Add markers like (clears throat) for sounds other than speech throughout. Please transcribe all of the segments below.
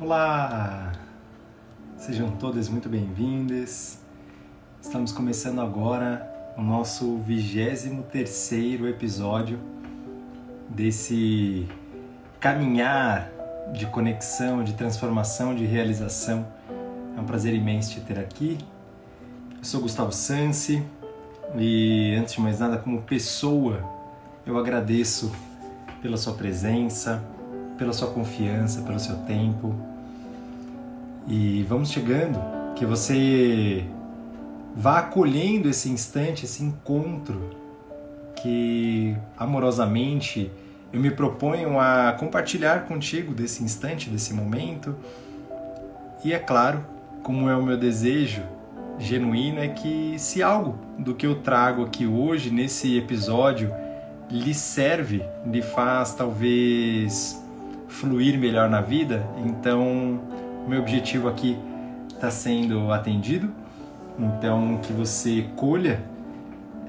Olá! Sejam todas muito bem-vindas. Estamos começando agora o nosso 23 episódio desse caminhar de conexão, de transformação, de realização. É um prazer imenso te ter aqui. Eu sou Gustavo Sansi e, antes de mais nada, como pessoa, eu agradeço pela sua presença, pela sua confiança, pelo seu tempo. E vamos chegando, que você vá acolhendo esse instante, esse encontro que amorosamente eu me proponho a compartilhar contigo desse instante, desse momento. E é claro, como é o meu desejo genuíno, é que se algo do que eu trago aqui hoje, nesse episódio, lhe serve, lhe faz talvez fluir melhor na vida, então meu objetivo aqui está sendo atendido. Então que você colha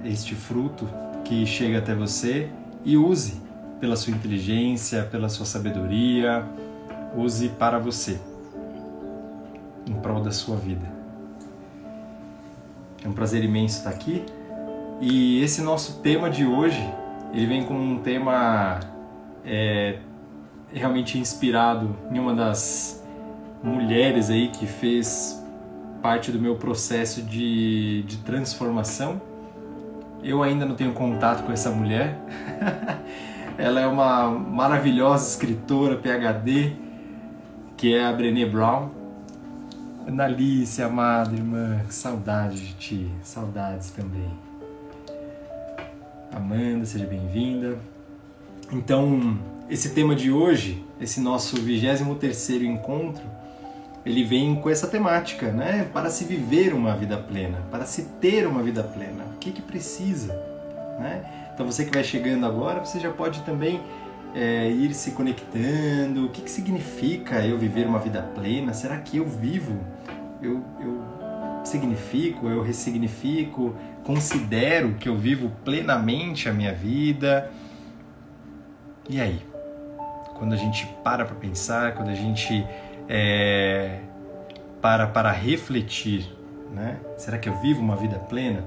este fruto que chega até você e use pela sua inteligência, pela sua sabedoria, use para você, em prol da sua vida. É um prazer imenso estar aqui e esse nosso tema de hoje ele vem com um tema é, realmente inspirado em uma das mulheres aí que fez parte do meu processo de, de transformação. Eu ainda não tenho contato com essa mulher. (laughs) Ela é uma maravilhosa escritora, PhD, que é a Brené Brown. Analice, amada irmã, que saudade de ti, saudades também. Amanda, seja bem-vinda. Então, esse tema de hoje, esse nosso 23º encontro, ele vem com essa temática, né? Para se viver uma vida plena, para se ter uma vida plena, o que que precisa, né? Então você que vai chegando agora, você já pode também é, ir se conectando. O que, que significa eu viver uma vida plena? Será que eu vivo? Eu, eu significo? Eu ressignifico? Considero que eu vivo plenamente a minha vida? E aí? Quando a gente para para pensar, quando a gente é, para para refletir, né? Será que eu vivo uma vida plena?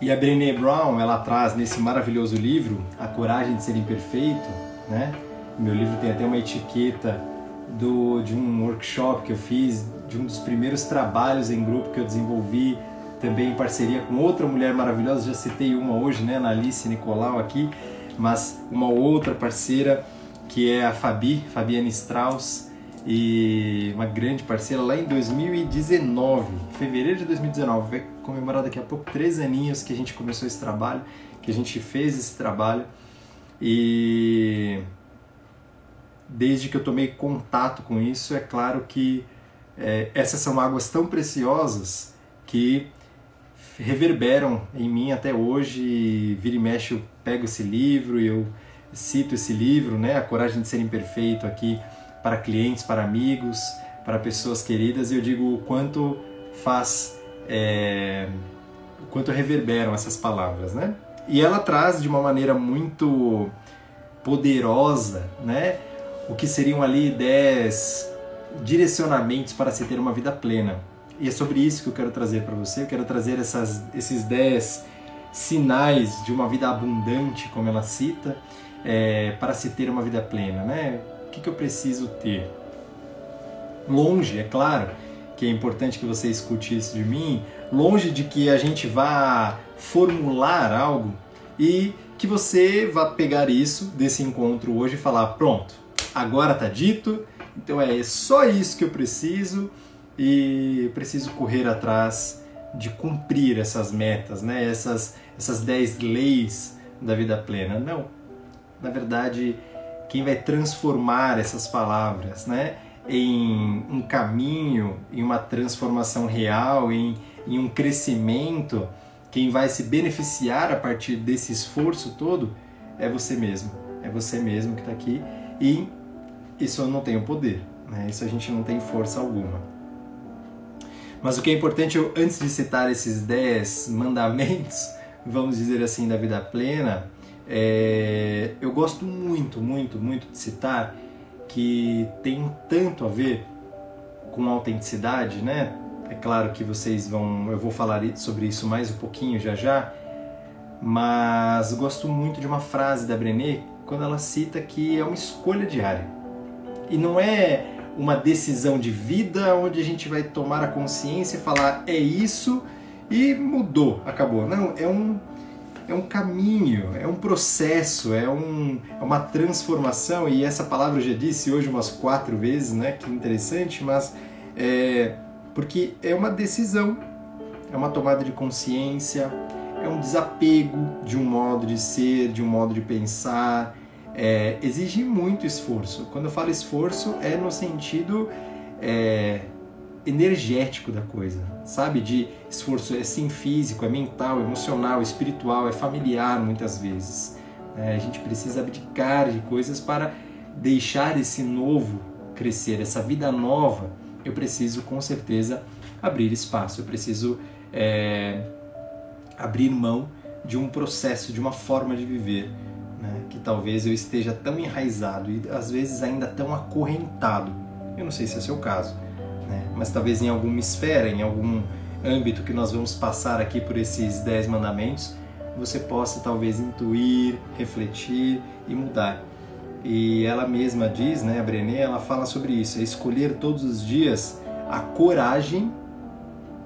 E a Brené Brown, ela traz nesse maravilhoso livro, A Coragem de Ser Imperfeito, né? Meu livro tem até uma etiqueta do, de um workshop que eu fiz, de um dos primeiros trabalhos em grupo que eu desenvolvi, também em parceria com outra mulher maravilhosa, já citei uma hoje, né, na Alice Nicolau aqui, mas uma outra parceira que é a Fabi, Fabiane Strauss, e uma grande parceira lá em 2019, fevereiro de 2019, vai comemorar daqui a pouco três aninhos que a gente começou esse trabalho, que a gente fez esse trabalho. E desde que eu tomei contato com isso, é claro que é, essas são águas tão preciosas que reverberam em mim até hoje. Vira e mexe, eu pego esse livro e eu cito esse livro, né? A Coragem de Ser Imperfeito aqui para clientes, para amigos, para pessoas queridas, e eu digo o quanto faz, é, o quanto reverberam essas palavras, né? E ela traz de uma maneira muito poderosa, né? O que seriam ali dez direcionamentos para se ter uma vida plena. E é sobre isso que eu quero trazer para você. Eu quero trazer essas, esses dez sinais de uma vida abundante, como ela cita, é, para se ter uma vida plena, né? O que, que eu preciso ter? Longe, é claro, que é importante que você escute isso de mim, longe de que a gente vá formular algo e que você vá pegar isso desse encontro hoje e falar: pronto, agora tá dito, então é só isso que eu preciso e preciso correr atrás de cumprir essas metas, né? essas, essas 10 leis da vida plena. Não. Na verdade, quem vai transformar essas palavras né, em um caminho, em uma transformação real, em, em um crescimento, quem vai se beneficiar a partir desse esforço todo é você mesmo. É você mesmo que está aqui e isso eu não tenho poder, né? isso a gente não tem força alguma. Mas o que é importante, eu, antes de citar esses dez mandamentos, (laughs) vamos dizer assim, da vida plena, é, eu gosto muito, muito, muito de citar que tem tanto a ver com autenticidade, né? É claro que vocês vão, eu vou falar sobre isso mais um pouquinho já já, mas gosto muito de uma frase da Brené quando ela cita que é uma escolha diária. E não é uma decisão de vida onde a gente vai tomar a consciência e falar é isso e mudou, acabou. Não, é um é um caminho, é um processo, é, um, é uma transformação, e essa palavra eu já disse hoje umas quatro vezes, né? Que interessante, mas é, porque é uma decisão, é uma tomada de consciência, é um desapego de um modo de ser, de um modo de pensar, é, exige muito esforço. Quando eu falo esforço, é no sentido é, energético da coisa, sabe? De esforço é sim físico, é mental, emocional, espiritual, é familiar muitas vezes. É, a gente precisa abdicar de coisas para deixar esse novo crescer, essa vida nova. Eu preciso com certeza abrir espaço, eu preciso é, abrir mão de um processo, de uma forma de viver, né? que talvez eu esteja tão enraizado e às vezes ainda tão acorrentado. Eu não sei se é o seu caso né? mas talvez em alguma esfera, em algum âmbito que nós vamos passar aqui por esses dez mandamentos, você possa talvez intuir, refletir e mudar. E ela mesma diz, né, a Brené, ela fala sobre isso, é escolher todos os dias a coragem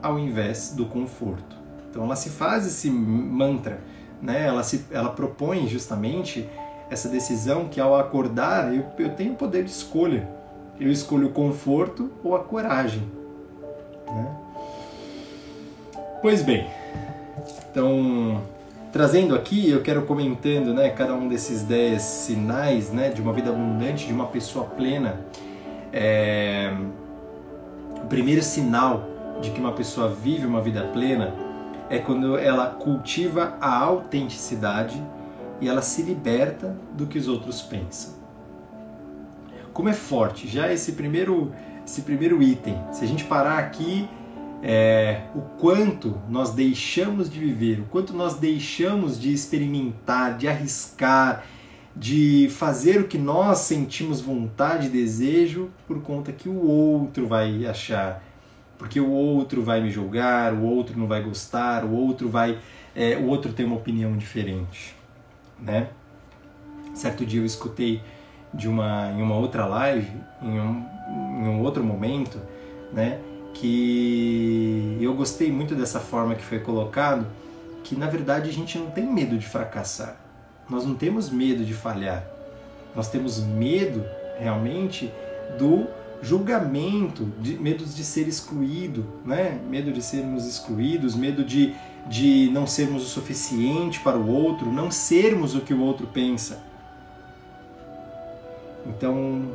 ao invés do conforto. Então ela se faz esse mantra, né? Ela se ela propõe justamente essa decisão que ao acordar eu, eu tenho poder de escolha eu escolho o conforto ou a coragem. Né? Pois bem, então trazendo aqui, eu quero comentando né, cada um desses dez sinais né, de uma vida abundante, de uma pessoa plena. É... O primeiro sinal de que uma pessoa vive uma vida plena é quando ela cultiva a autenticidade e ela se liberta do que os outros pensam como é forte. Já esse primeiro, esse primeiro item, se a gente parar aqui, é, o quanto nós deixamos de viver, o quanto nós deixamos de experimentar, de arriscar, de fazer o que nós sentimos vontade e desejo por conta que o outro vai achar, porque o outro vai me julgar, o outro não vai gostar, o outro vai, é, o outro tem uma opinião diferente, né? Certo dia eu escutei de uma em uma outra live, em um, em um outro momento, né? Que eu gostei muito dessa forma que foi colocado, que na verdade a gente não tem medo de fracassar. Nós não temos medo de falhar. Nós temos medo realmente do julgamento, de, medos de ser excluído, né? medo de sermos excluídos, medo de, de não sermos o suficiente para o outro, não sermos o que o outro pensa. Então,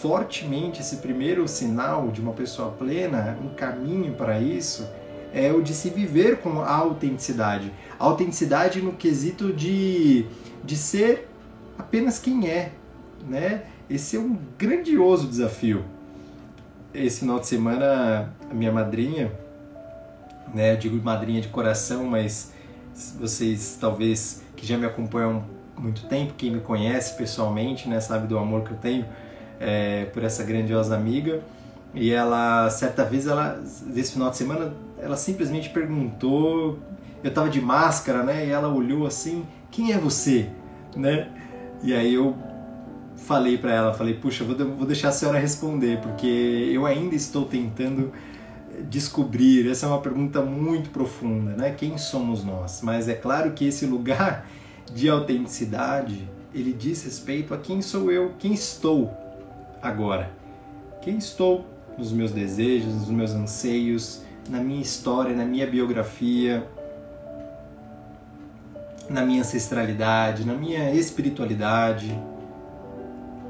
fortemente, esse primeiro sinal de uma pessoa plena, um caminho para isso, é o de se viver com a autenticidade. A autenticidade no quesito de, de ser apenas quem é, né? Esse é um grandioso desafio. Esse final de semana, a minha madrinha, né, eu digo madrinha de coração, mas vocês talvez que já me acompanham muito tempo, quem me conhece pessoalmente, né, sabe do amor que eu tenho é, por essa grandiosa amiga. E ela, certa vez, ela, desse final de semana, ela simplesmente perguntou, eu tava de máscara, né, e ela olhou assim, quem é você, né? E aí eu falei para ela, falei, puxa, vou, vou deixar a senhora responder, porque eu ainda estou tentando descobrir, essa é uma pergunta muito profunda, né? Quem somos nós? Mas é claro que esse lugar de autenticidade, ele diz respeito a quem sou eu, quem estou agora. Quem estou nos meus desejos, nos meus anseios, na minha história, na minha biografia, na minha ancestralidade, na minha espiritualidade,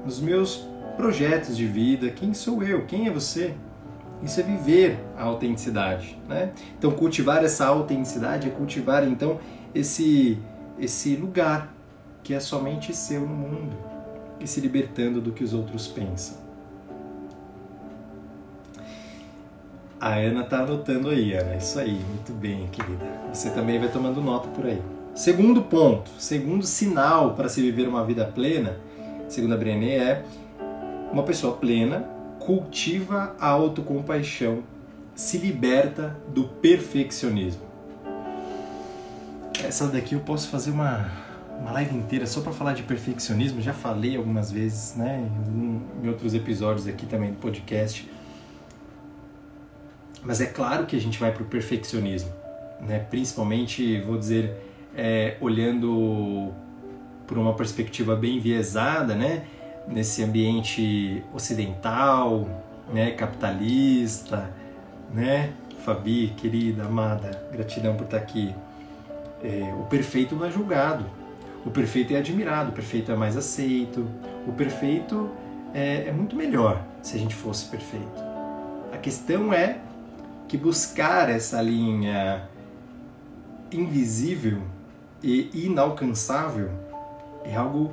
nos meus projetos de vida. Quem sou eu? Quem é você? Isso é viver a autenticidade, né? Então cultivar essa autenticidade é cultivar então esse esse lugar que é somente seu no mundo e se libertando do que os outros pensam. A Ana está anotando aí, Ana. Isso aí, muito bem, querida. Você também vai tomando nota por aí. Segundo ponto, segundo sinal para se viver uma vida plena, segundo a Brené, é Uma pessoa plena cultiva a autocompaixão, se liberta do perfeccionismo. Essa daqui eu posso fazer uma, uma live inteira só para falar de perfeccionismo. Já falei algumas vezes, né, em, outros episódios aqui também do podcast. Mas é claro que a gente vai para o perfeccionismo, né? Principalmente, vou dizer, é, olhando por uma perspectiva bem enviesada, né? Nesse ambiente ocidental, né? Capitalista, né? Fabi, querida, amada, gratidão por estar aqui. É, o perfeito não é julgado, o perfeito é admirado, o perfeito é mais aceito, o perfeito é, é muito melhor se a gente fosse perfeito. A questão é que buscar essa linha invisível e inalcançável é algo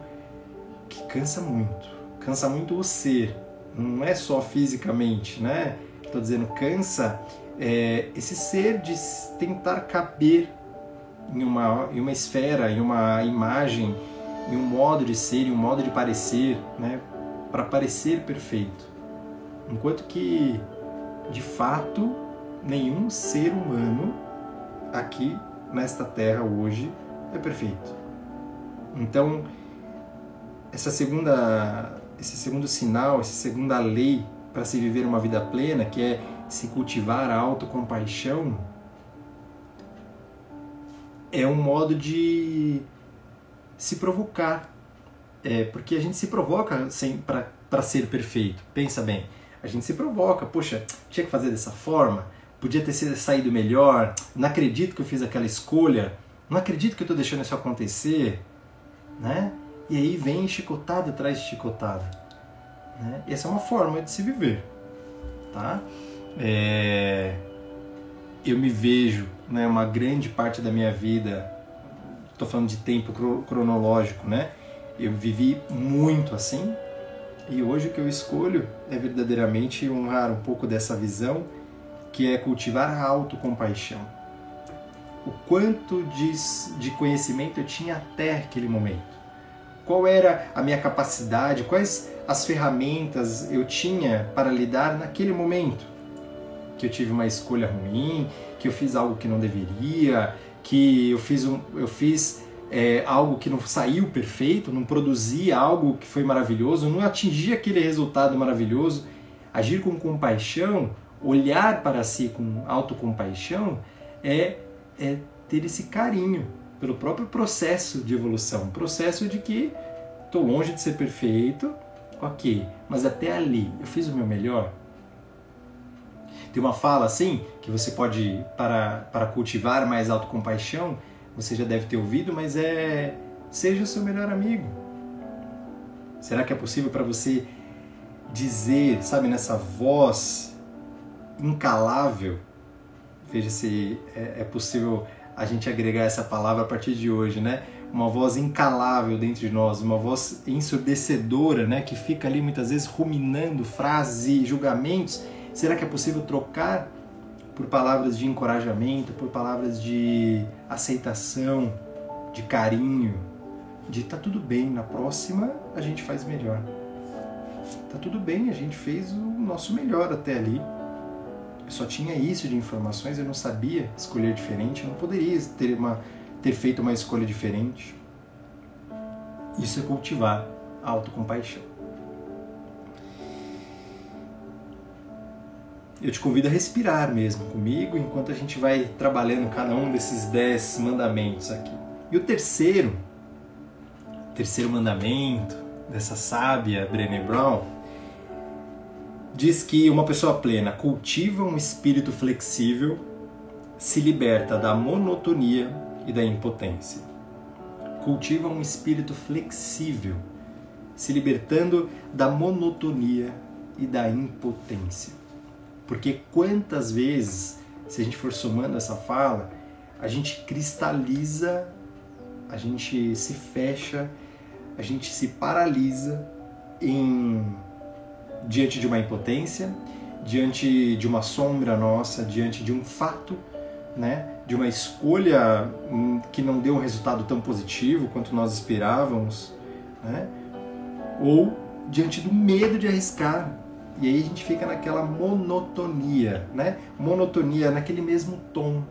que cansa muito. Cansa muito o ser, não é só fisicamente, né? Estou dizendo, cansa é, esse ser de tentar caber em uma, em uma esfera, em uma imagem, em um modo de ser, em um modo de parecer, né? Para parecer perfeito. Enquanto que, de fato, nenhum ser humano aqui nesta terra hoje é perfeito. Então, essa segunda, esse segundo sinal, essa segunda lei para se viver uma vida plena, que é se cultivar a autocompaixão, é um modo de se provocar. É, porque a gente se provoca para ser perfeito. Pensa bem, a gente se provoca. Poxa, tinha que fazer dessa forma, podia ter saído melhor, não acredito que eu fiz aquela escolha, não acredito que eu estou deixando isso acontecer, né? E aí vem chicotada atrás de chicotada. Né? Essa é uma forma de se viver, tá? É... Eu me vejo, né, uma grande parte da minha vida, estou falando de tempo cronológico, né? Eu vivi muito assim, e hoje o que eu escolho é verdadeiramente honrar um pouco dessa visão que é cultivar a autocompaixão. O quanto de, de conhecimento eu tinha até aquele momento. Qual era a minha capacidade, quais as ferramentas eu tinha para lidar naquele momento. Que eu tive uma escolha ruim, que eu fiz algo que não deveria, que eu fiz, um, eu fiz é, algo que não saiu perfeito, não produzi algo que foi maravilhoso, não atingi aquele resultado maravilhoso. Agir com compaixão olhar para si com autocompaixão é, é ter esse carinho pelo próprio processo de evolução. Processo de que estou longe de ser perfeito, ok, mas até ali eu fiz o meu melhor. Tem uma fala assim que você pode, para, para cultivar mais autocompaixão, você já deve ter ouvido, mas é seja o seu melhor amigo. Será que é possível para você dizer, sabe, nessa voz incalável. Veja se é, é possível a gente agregar essa palavra a partir de hoje, né? Uma voz incalável dentro de nós, uma voz ensurdecedora, né? Que fica ali muitas vezes ruminando frases e julgamentos. Será que é possível trocar por palavras de encorajamento, por palavras de aceitação, de carinho, de tá tudo bem, na próxima a gente faz melhor. Tá tudo bem, a gente fez o nosso melhor até ali eu só tinha isso de informações, eu não sabia escolher diferente, eu não poderia ter, uma, ter feito uma escolha diferente. Isso é cultivar a autocompaixão. Eu te convido a respirar mesmo comigo enquanto a gente vai trabalhando cada um desses dez mandamentos aqui. E o terceiro, terceiro mandamento dessa sábia Brené Brown diz que uma pessoa plena cultiva um espírito flexível, se liberta da monotonia e da impotência. Cultiva um espírito flexível, se libertando da monotonia e da impotência. Porque quantas vezes, se a gente for somando essa fala, a gente cristaliza, a gente se fecha, a gente se paralisa em diante de uma impotência, diante de uma sombra nossa, diante de um fato, né, de uma escolha hum, que não deu um resultado tão positivo quanto nós esperávamos, né, ou diante do medo de arriscar. E aí a gente fica naquela monotonia, né? Monotonia naquele mesmo tom.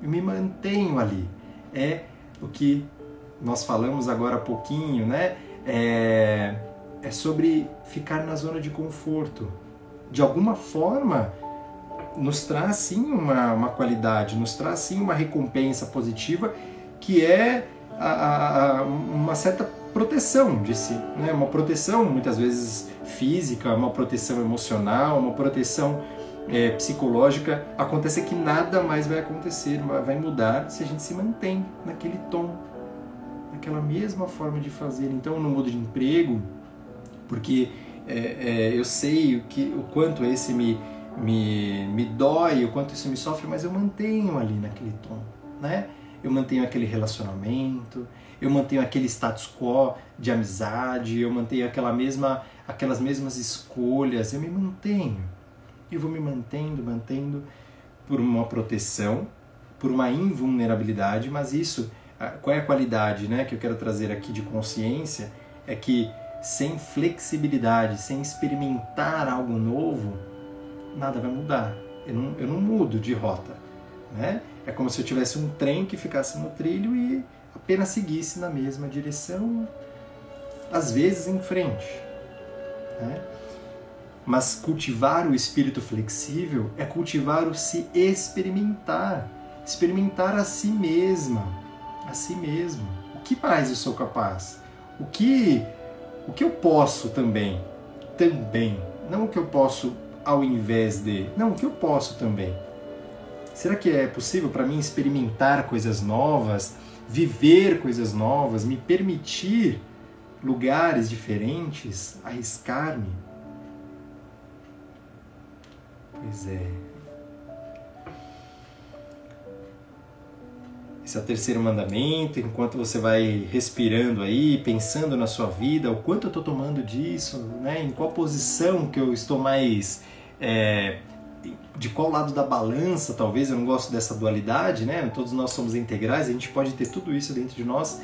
Eu me mantenho ali. É o que nós falamos agora há pouquinho, né? É, é sobre ficar na zona de conforto. De alguma forma, nos traz sim uma, uma qualidade, nos traz sim uma recompensa positiva que é a, a, uma certa proteção de si, né? uma proteção muitas vezes física, uma proteção emocional, uma proteção é, psicológica. Acontece que nada mais vai acontecer, vai mudar se a gente se mantém naquele tom, naquela mesma forma de fazer. Então eu não mudo de emprego porque é, é, eu sei o, que, o quanto esse me, me, me dói, o quanto isso me sofre, mas eu mantenho ali naquele tom, né? Eu mantenho aquele relacionamento, eu mantenho aquele status quo de amizade, eu mantenho aquela mesma, aquelas mesmas escolhas, eu me mantenho. E vou me mantendo, mantendo por uma proteção, por uma invulnerabilidade, mas isso, qual é a qualidade né, que eu quero trazer aqui de consciência? É que sem flexibilidade, sem experimentar algo novo, nada vai mudar. Eu não, eu não mudo de rota. Né? É como se eu tivesse um trem que ficasse no trilho e apenas seguisse na mesma direção, às vezes em frente. Né? Mas cultivar o espírito flexível é cultivar o se experimentar, experimentar a si mesma, a si mesmo. O que mais eu sou capaz? O que o que eu posso também? Também, não o que eu posso ao invés de, não o que eu posso também. Será que é possível para mim experimentar coisas novas, viver coisas novas, me permitir lugares diferentes, arriscar-me? Pois é. Esse é o terceiro mandamento. Enquanto você vai respirando aí, pensando na sua vida, o quanto eu estou tomando disso, né? em qual posição que eu estou mais. É, de qual lado da balança, talvez, eu não gosto dessa dualidade, né? Todos nós somos integrais, a gente pode ter tudo isso dentro de nós,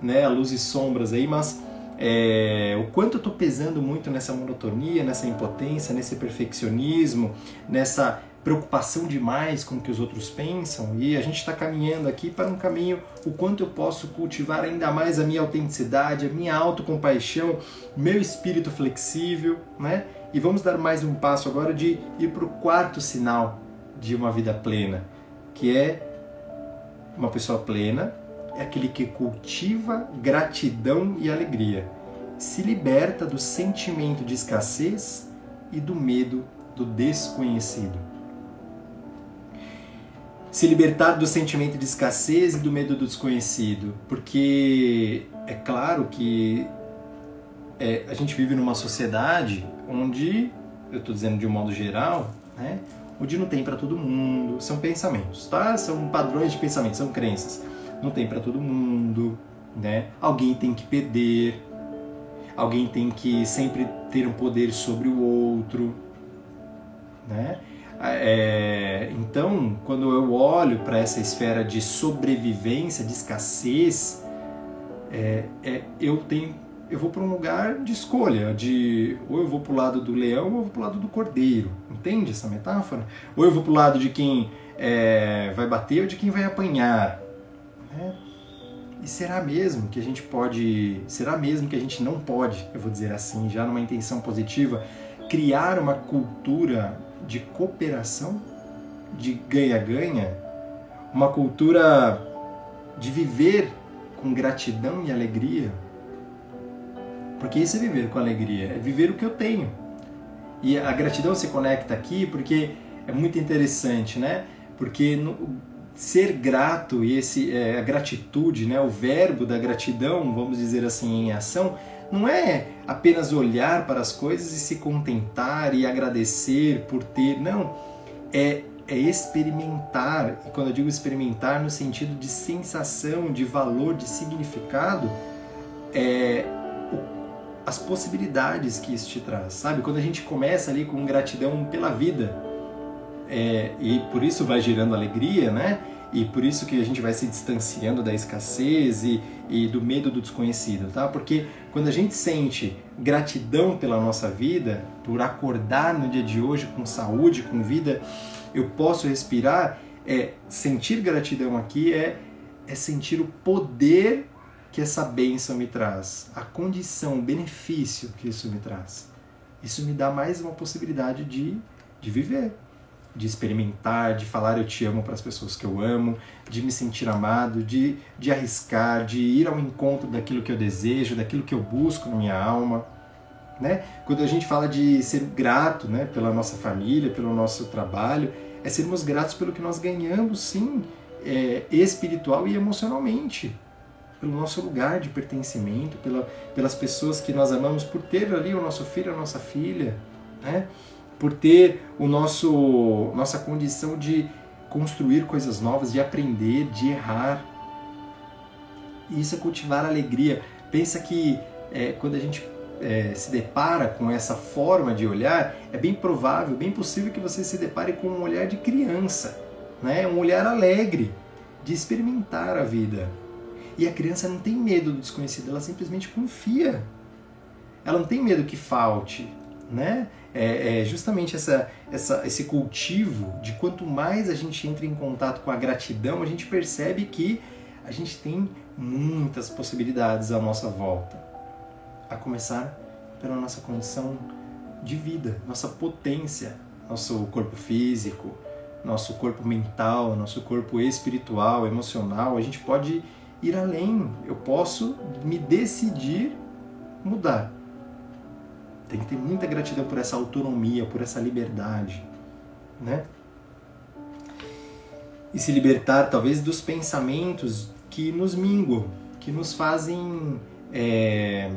né? Luz e sombras aí, mas é, o quanto eu estou pesando muito nessa monotonia, nessa impotência, nesse perfeccionismo, nessa preocupação demais com o que os outros pensam e a gente está caminhando aqui para um caminho o quanto eu posso cultivar ainda mais a minha autenticidade, a minha autocompaixão, meu espírito flexível, né? E vamos dar mais um passo agora de ir para o quarto sinal de uma vida plena, que é uma pessoa plena, é aquele que cultiva gratidão e alegria, se liberta do sentimento de escassez e do medo do desconhecido. Se libertar do sentimento de escassez e do medo do desconhecido, porque é claro que é, a gente vive numa sociedade onde, eu estou dizendo de um modo geral, né, onde não tem para todo mundo, são pensamentos, tá? São padrões de pensamento, são crenças. Não tem para todo mundo, né? Alguém tem que perder, alguém tem que sempre ter um poder sobre o outro, né? É, então, quando eu olho para essa esfera de sobrevivência, de escassez, é, é, eu tenho eu vou para um lugar de escolha, de ou eu vou para o lado do leão ou eu vou para o lado do cordeiro. Entende essa metáfora? Ou eu vou para o lado de quem é, vai bater ou de quem vai apanhar. É. E será mesmo que a gente pode, será mesmo que a gente não pode, eu vou dizer assim, já numa intenção positiva, criar uma cultura de cooperação, de ganha-ganha, uma cultura de viver com gratidão e alegria, porque isso é viver com alegria, é viver o que eu tenho. E a gratidão se conecta aqui porque é muito interessante, né? Porque no, ser grato e esse é, a gratitude, né, o verbo da gratidão, vamos dizer assim, em ação, não é apenas olhar para as coisas e se contentar e agradecer por ter, não, é é experimentar. E quando eu digo experimentar no sentido de sensação, de valor, de significado, é as possibilidades que isso te traz, sabe? Quando a gente começa ali com gratidão pela vida, é, e por isso vai gerando alegria, né? E por isso que a gente vai se distanciando da escassez e, e do medo do desconhecido, tá? Porque quando a gente sente gratidão pela nossa vida, por acordar no dia de hoje com saúde, com vida, eu posso respirar, é sentir gratidão aqui é é sentir o poder que essa bênção me traz, a condição, o benefício que isso me traz. Isso me dá mais uma possibilidade de, de viver, de experimentar, de falar eu te amo para as pessoas que eu amo, de me sentir amado, de, de arriscar, de ir ao encontro daquilo que eu desejo, daquilo que eu busco na minha alma. Né? Quando a gente fala de ser grato né, pela nossa família, pelo nosso trabalho, é sermos gratos pelo que nós ganhamos, sim, é, espiritual e emocionalmente, pelo nosso lugar de pertencimento, pela, pelas pessoas que nós amamos, por ter ali o nosso filho, a nossa filha, né? Por ter o nosso nossa condição de construir coisas novas, de aprender, de errar. Isso é cultivar alegria. Pensa que é, quando a gente é, se depara com essa forma de olhar, é bem provável, bem possível que você se depare com um olhar de criança né? um olhar alegre de experimentar a vida. E a criança não tem medo do desconhecido, ela simplesmente confia. Ela não tem medo que falte, né? É, é justamente essa, essa, esse cultivo de quanto mais a gente entra em contato com a gratidão, a gente percebe que a gente tem muitas possibilidades à nossa volta. A começar pela nossa condição de vida, nossa potência, nosso corpo físico, nosso corpo mental, nosso corpo espiritual, emocional, a gente pode ir além. Eu posso me decidir mudar. Tem que ter muita gratidão por essa autonomia, por essa liberdade, né? E se libertar talvez dos pensamentos que nos minguam, que nos fazem é,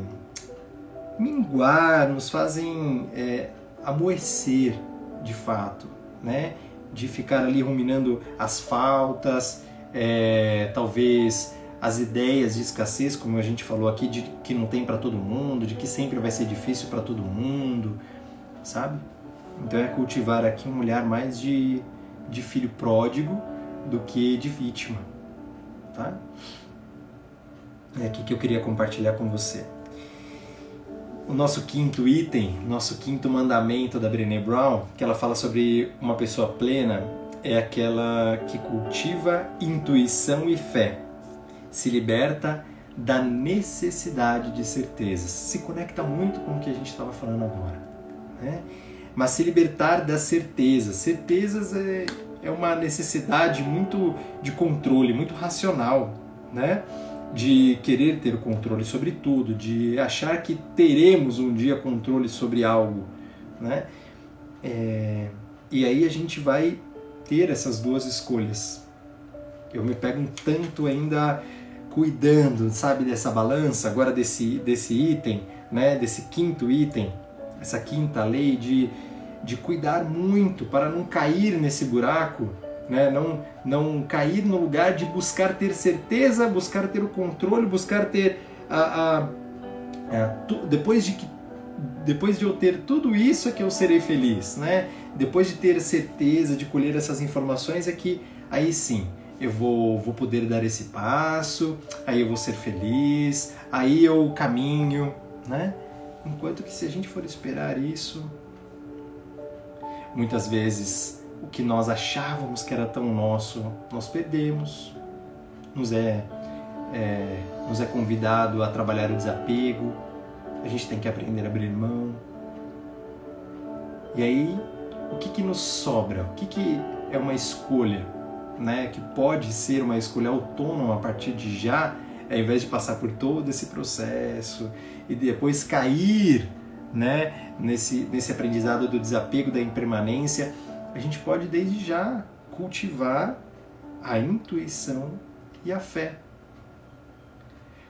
minguar, nos fazem é, amoecer de fato, né? de ficar ali ruminando as faltas, é, talvez as ideias de escassez, como a gente falou aqui, de que não tem para todo mundo, de que sempre vai ser difícil para todo mundo, sabe? Então é cultivar aqui um olhar mais de, de filho pródigo do que de vítima, tá? É aqui que eu queria compartilhar com você. O nosso quinto item, nosso quinto mandamento da Brené Brown, que ela fala sobre uma pessoa plena, é aquela que cultiva intuição e fé, se liberta da necessidade de certezas. Se conecta muito com o que a gente estava falando agora. Né? Mas se libertar das certezas. Certezas é, é uma necessidade muito de controle, muito racional. Né? de querer ter o controle sobre tudo, de achar que teremos um dia controle sobre algo, né? É, e aí a gente vai ter essas duas escolhas. Eu me pego um tanto ainda cuidando, sabe, dessa balança, agora desse, desse item, né, desse quinto item, essa quinta lei de, de cuidar muito para não cair nesse buraco né? não, não cair no lugar de buscar ter certeza, buscar ter o controle, buscar ter a, a, a tu, depois de que depois de eu ter tudo isso é que eu serei feliz, né? Depois de ter certeza, de colher essas informações é que aí sim eu vou, vou poder dar esse passo, aí eu vou ser feliz, aí eu caminho, né? Enquanto que se a gente for esperar isso, muitas vezes o que nós achávamos que era tão nosso, nós perdemos. Nos é, é, nos é convidado a trabalhar o desapego, a gente tem que aprender a abrir mão. E aí, o que, que nos sobra? O que, que é uma escolha? Né, que pode ser uma escolha autônoma a partir de já, ao invés de passar por todo esse processo e depois cair né, nesse, nesse aprendizado do desapego, da impermanência, a gente pode desde já cultivar a intuição e a fé.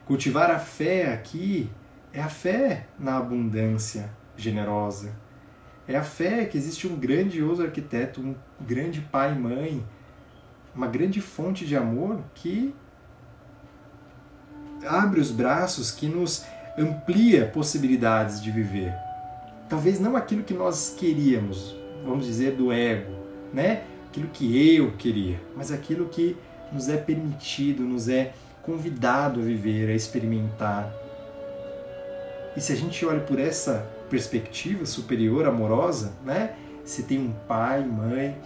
Cultivar a fé aqui é a fé na abundância generosa. É a fé que existe um grandioso arquiteto, um grande pai e mãe, uma grande fonte de amor que abre os braços, que nos amplia possibilidades de viver. Talvez não aquilo que nós queríamos, vamos dizer, do ego, né? Aquilo que eu queria, mas aquilo que nos é permitido, nos é convidado a viver, a experimentar. E se a gente olha por essa perspectiva superior, amorosa, né? Se tem um pai, mãe,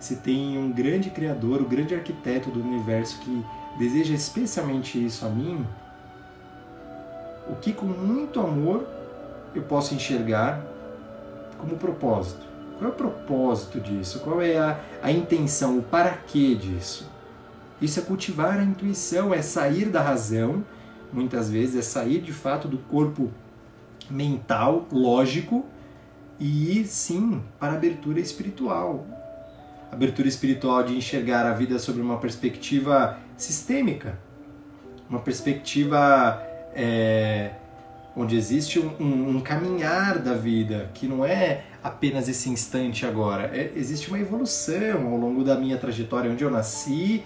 se tem um grande criador, o um grande arquiteto do universo que deseja especialmente isso a mim, o que com muito amor eu posso enxergar como propósito? Qual é o propósito disso? Qual é a, a intenção, o para quê disso? Isso é cultivar a intuição, é sair da razão, muitas vezes, é sair de fato do corpo mental, lógico, e ir sim para a abertura espiritual. Abertura espiritual de enxergar a vida sobre uma perspectiva sistêmica, uma perspectiva é, onde existe um, um, um, caminhar da vida, que não é apenas esse instante agora, é, existe uma evolução ao longo da minha trajetória, onde eu nasci,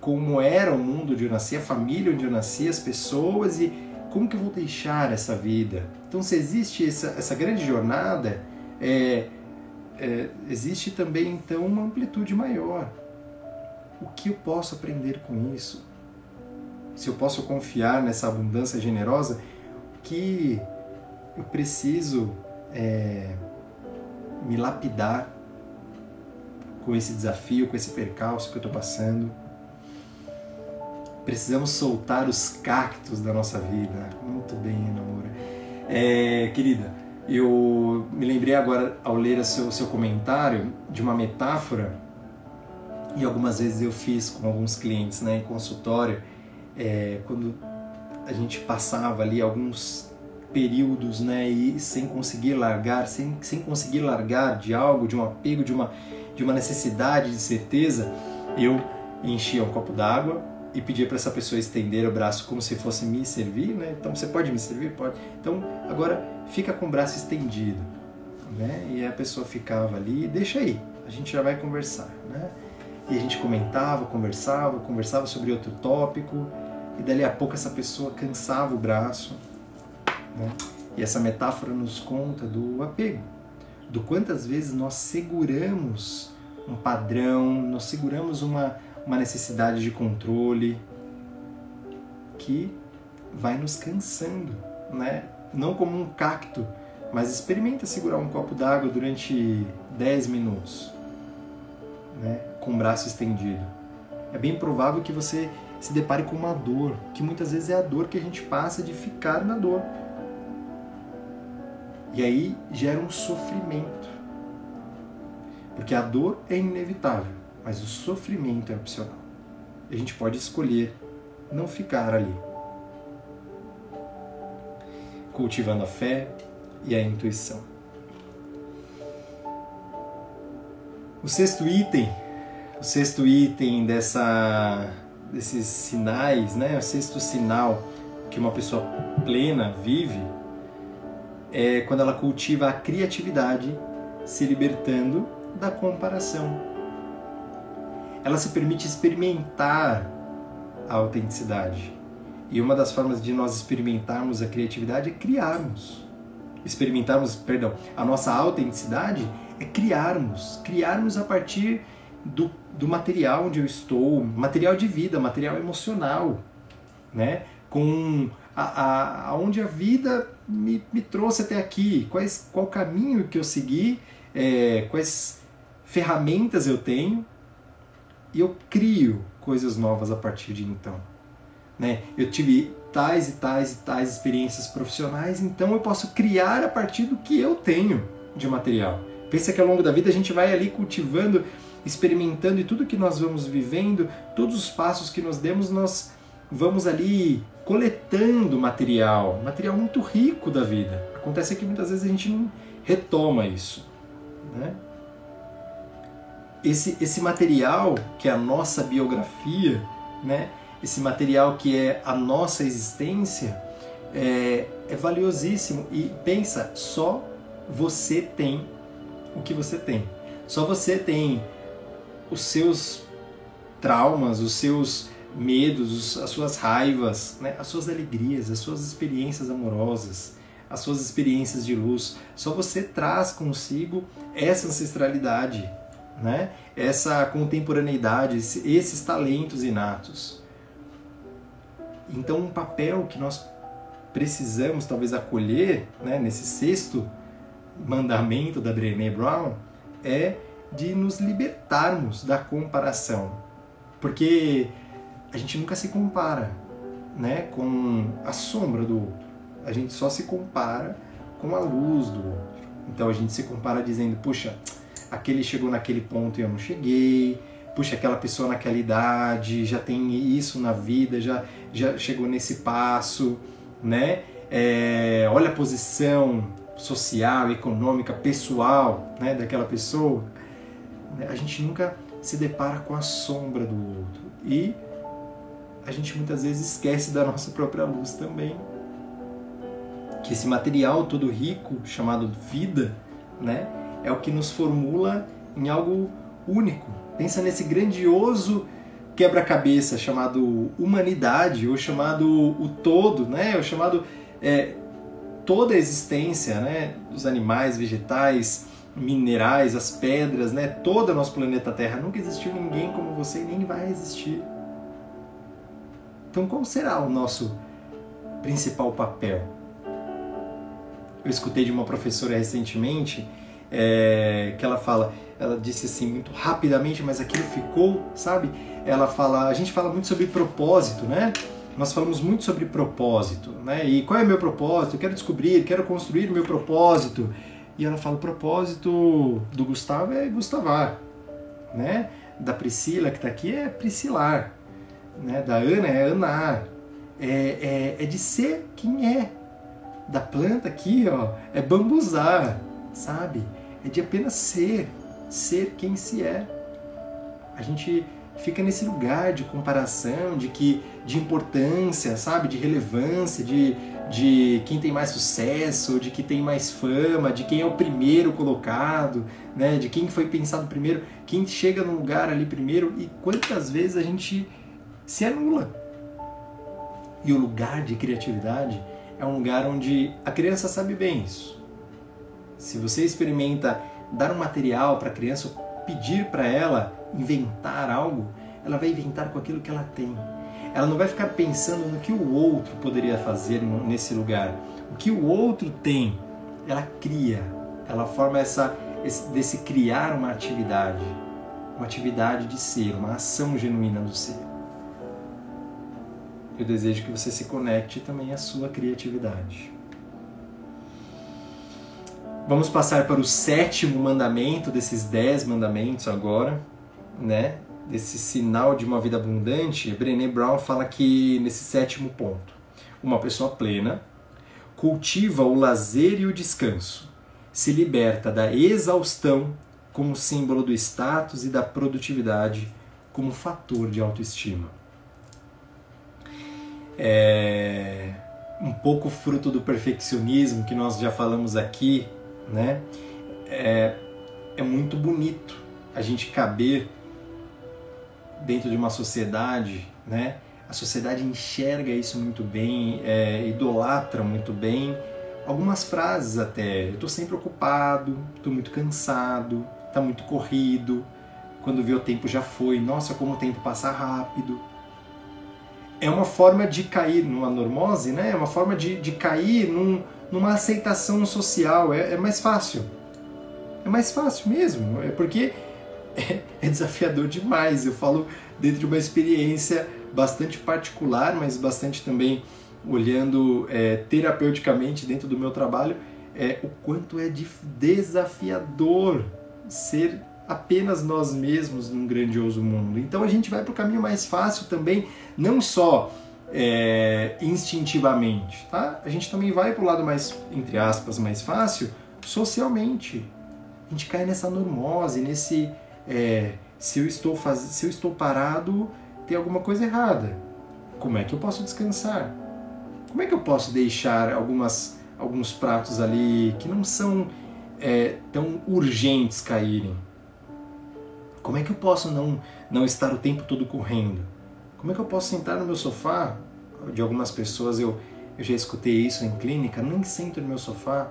como era o mundo onde eu nasci, a família onde eu nasci, as pessoas e como que eu vou deixar essa vida? Então, se existe essa, essa grande jornada, é, é, existe também então uma amplitude maior. O que eu posso aprender com isso? Se eu posso confiar nessa abundância generosa, que eu preciso é, me lapidar com esse desafio, com esse percalço que eu estou passando Precisamos soltar os cactos da nossa vida. Muito bem, Namora. É, querida, eu me lembrei agora, ao ler o seu, seu comentário, de uma metáfora, e algumas vezes eu fiz com alguns clientes né, em consultório, é, quando a gente passava ali alguns períodos né, e sem conseguir largar, sem, sem conseguir largar de algo, de um apego, de uma, de uma necessidade de certeza, eu enchia um copo d'água, e pedir para essa pessoa estender o braço como se fosse me servir, né? Então você pode me servir? Pode. Então agora fica com o braço estendido, né? E a pessoa ficava ali, deixa aí, a gente já vai conversar, né? E a gente comentava, conversava, conversava sobre outro tópico, e dali a pouco essa pessoa cansava o braço, né? E essa metáfora nos conta do apego, do quantas vezes nós seguramos um padrão, nós seguramos uma uma necessidade de controle que vai nos cansando, né? Não como um cacto, mas experimenta segurar um copo d'água durante 10 minutos, né? Com o braço estendido. É bem provável que você se depare com uma dor, que muitas vezes é a dor que a gente passa de ficar na dor. E aí gera um sofrimento. Porque a dor é inevitável mas o sofrimento é opcional. A gente pode escolher não ficar ali. Cultivando a fé e a intuição. O sexto item, o sexto item dessa, desses sinais, né? o sexto sinal que uma pessoa plena vive é quando ela cultiva a criatividade, se libertando da comparação ela se permite experimentar a autenticidade. E uma das formas de nós experimentarmos a criatividade é criarmos. Experimentarmos, perdão, a nossa autenticidade é criarmos, criarmos a partir do, do material onde eu estou, material de vida, material emocional, né? Com a, a, aonde a vida me, me trouxe até aqui, quais, qual caminho que eu segui, é, quais ferramentas eu tenho e eu crio coisas novas a partir de então. Né? Eu tive tais e tais e tais experiências profissionais, então eu posso criar a partir do que eu tenho de material. Pensa que ao longo da vida a gente vai ali cultivando, experimentando e tudo que nós vamos vivendo, todos os passos que nós demos, nós vamos ali coletando material, material muito rico da vida. Acontece que muitas vezes a gente não retoma isso, né? Esse, esse material que é a nossa biografia, né? esse material que é a nossa existência, é, é valiosíssimo. E pensa, só você tem o que você tem. Só você tem os seus traumas, os seus medos, as suas raivas, né? as suas alegrias, as suas experiências amorosas, as suas experiências de luz. Só você traz consigo essa ancestralidade né? essa contemporaneidade, esses talentos inatos. Então, um papel que nós precisamos talvez acolher né, nesse sexto mandamento da Brené Brown é de nos libertarmos da comparação. Porque a gente nunca se compara né, com a sombra do outro. A gente só se compara com a luz do outro. Então a gente se compara dizendo, puxa, aquele chegou naquele ponto e eu não cheguei. Puxa, aquela pessoa naquela idade já tem isso na vida, já, já chegou nesse passo, né? É, olha a posição social, econômica, pessoal né, daquela pessoa. A gente nunca se depara com a sombra do outro. E a gente muitas vezes esquece da nossa própria luz também. Que esse material todo rico, chamado vida, né, é o que nos formula em algo único. Pensa nesse grandioso quebra-cabeça chamado humanidade, ou chamado o todo, né, ou chamado é, toda a existência né, dos animais, vegetais, minerais, as pedras, né, todo o nosso planeta Terra. Nunca existiu ninguém como você e nem vai existir. Então, qual será o nosso principal papel? Eu escutei de uma professora recentemente é, que ela fala, ela disse assim muito rapidamente, mas aquilo ficou, sabe? Ela fala, a gente fala muito sobre propósito, né? Nós falamos muito sobre propósito, né? E qual é o meu propósito? Eu quero descobrir, quero construir o meu propósito. E ela fala, o propósito do Gustavo é Gustavar, né? Da Priscila, que está aqui, é Priscilar. Né? Da Ana é Anar. É, é, é de ser quem é. Da planta aqui, ó, é bambuzar, sabe? É de apenas ser, ser quem se é. A gente fica nesse lugar de comparação, de que de importância, sabe, de relevância, de, de quem tem mais sucesso, de quem tem mais fama, de quem é o primeiro colocado, né, de quem foi pensado primeiro, quem chega no lugar ali primeiro e quantas vezes a gente se anula. E o lugar de criatividade é um lugar onde a criança sabe bem isso. Se você experimenta dar um material para a criança, pedir para ela inventar algo, ela vai inventar com aquilo que ela tem. Ela não vai ficar pensando no que o outro poderia fazer nesse lugar. O que o outro tem, ela cria. Ela forma essa esse, desse criar uma atividade, uma atividade de ser, uma ação genuína do ser. Eu desejo que você se conecte também à sua criatividade. Vamos passar para o sétimo mandamento desses dez mandamentos agora né, desse sinal de uma vida abundante, Brené Brown fala que nesse sétimo ponto, uma pessoa plena cultiva o lazer e o descanso, se liberta da exaustão como símbolo do status e da produtividade como fator de autoestima. É um pouco fruto do perfeccionismo que nós já falamos aqui, né? É, é muito bonito a gente caber dentro de uma sociedade, né? A sociedade enxerga isso muito bem, é, idolatra muito bem. Algumas frases até, eu estou sempre ocupado, estou muito cansado, está muito corrido, quando vê o tempo já foi, nossa, como o tempo passa rápido. É uma forma de cair numa normose, né? É uma forma de, de cair num, numa aceitação social, é, é mais fácil. É mais fácil mesmo, é porque (laughs) é, é desafiador demais. Eu falo dentro de uma experiência bastante particular, mas bastante também olhando é, terapeuticamente dentro do meu trabalho, é o quanto é desafiador ser apenas nós mesmos num grandioso mundo. Então a gente vai para o caminho mais fácil também, não só é, instintivamente, tá? A gente também vai para o lado mais, entre aspas, mais fácil, socialmente. A gente cai nessa normose, nesse é, se eu estou faz... se eu estou parado, tem alguma coisa errada. Como é que eu posso descansar? Como é que eu posso deixar algumas alguns pratos ali que não são é, tão urgentes caírem? Como é que eu posso não não estar o tempo todo correndo? Como é que eu posso sentar no meu sofá? De algumas pessoas eu eu já escutei isso em clínica, nem sento no meu sofá.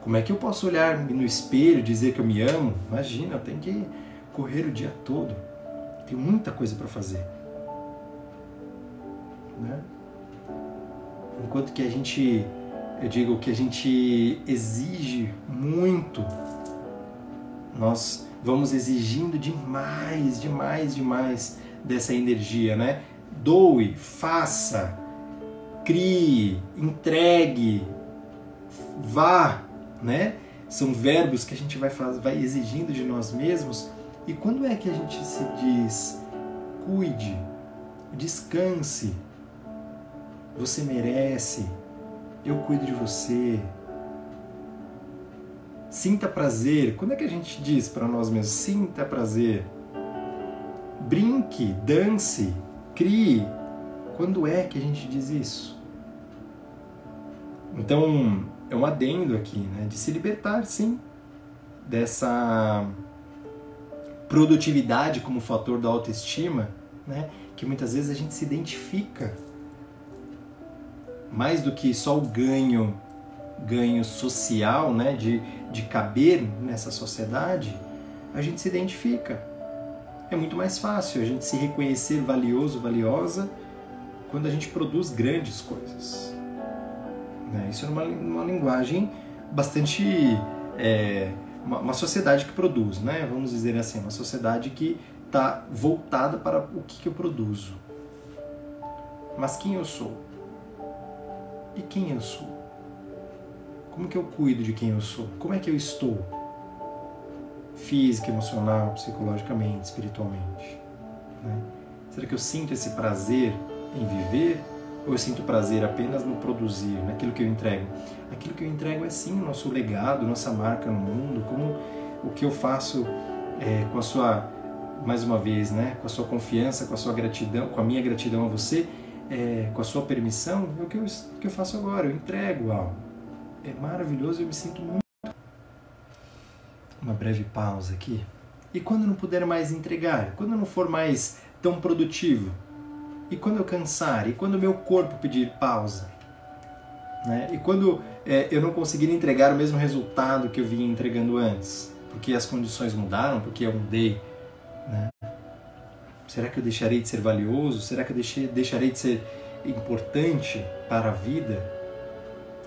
Como é que eu posso olhar no espelho, dizer que eu me amo? Imagina, eu tenho que correr o dia todo. Tem muita coisa para fazer. Né? Enquanto que a gente, eu digo que a gente exige muito, nós vamos exigindo demais, demais, demais dessa energia, né? Doe, faça, crie, entregue, vá, né? São verbos que a gente vai, faz, vai exigindo de nós mesmos. E quando é que a gente se diz cuide, descanse, você merece, eu cuido de você, sinta prazer. Quando é que a gente diz para nós mesmos sinta prazer? Brinque, dance, crie. Quando é que a gente diz isso? Então, é um adendo aqui, né? De se libertar, sim, dessa produtividade como fator da autoestima, né? Que muitas vezes a gente se identifica mais do que só o ganho ganho social, né? De, de caber nessa sociedade, a gente se identifica. É muito mais fácil a gente se reconhecer valioso, valiosa, quando a gente produz grandes coisas. Né? Isso é uma, uma linguagem bastante. É, uma, uma, sociedade que produz, né? vamos dizer assim, uma sociedade que está voltada para o que, que eu produzo. Mas quem eu sou? E quem eu sou? Como que eu cuido de quem eu sou? Como é que eu estou? Física, emocional, psicologicamente, espiritualmente. Né? Será que eu sinto esse prazer em viver ou eu sinto prazer apenas no produzir, naquilo que eu entrego? Aquilo que eu entrego é sim o nosso legado, nossa marca no mundo, como o que eu faço é, com a sua, mais uma vez, né, com a sua confiança, com a sua gratidão, com a minha gratidão a você, é, com a sua permissão, é o que eu, que eu faço agora, eu entrego algo. É maravilhoso, eu me sinto muito. Uma breve pausa aqui. E quando não puder mais entregar? Quando não for mais tão produtivo? E quando eu cansar? E quando o meu corpo pedir pausa? Né? E quando é, eu não conseguir entregar o mesmo resultado que eu vinha entregando antes? Porque as condições mudaram, porque eu mudei. Né? Será que eu deixarei de ser valioso? Será que eu deixei, deixarei de ser importante para a vida?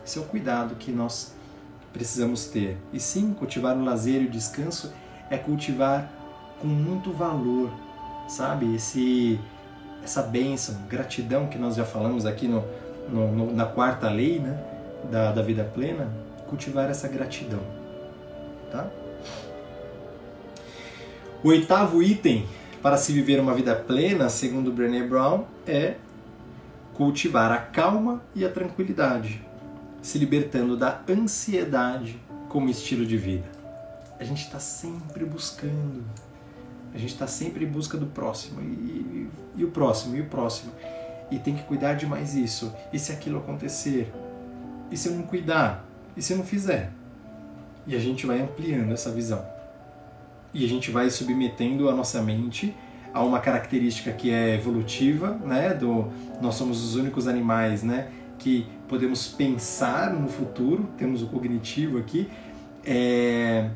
Esse é o cuidado que nós precisamos ter. E sim, cultivar o lazer e o descanso é cultivar com muito valor, sabe? Esse essa bênção, gratidão que nós já falamos aqui no, no, no, na quarta lei né, da, da vida plena, cultivar essa gratidão. Tá? O oitavo item para se viver uma vida plena, segundo Brené Brown, é cultivar a calma e a tranquilidade, se libertando da ansiedade como estilo de vida. A gente está sempre buscando a gente está sempre em busca do próximo, e, e, o próximo, e o próximo. E tem que cuidar de mais isso. E se aquilo acontecer? E se eu não cuidar? E se eu não fizer? E a gente vai ampliando essa visão. E a gente vai submetendo a nossa mente a uma característica que é evolutiva, né? Do, nós somos os únicos animais, né? Que podemos pensar no futuro, temos o cognitivo aqui. É,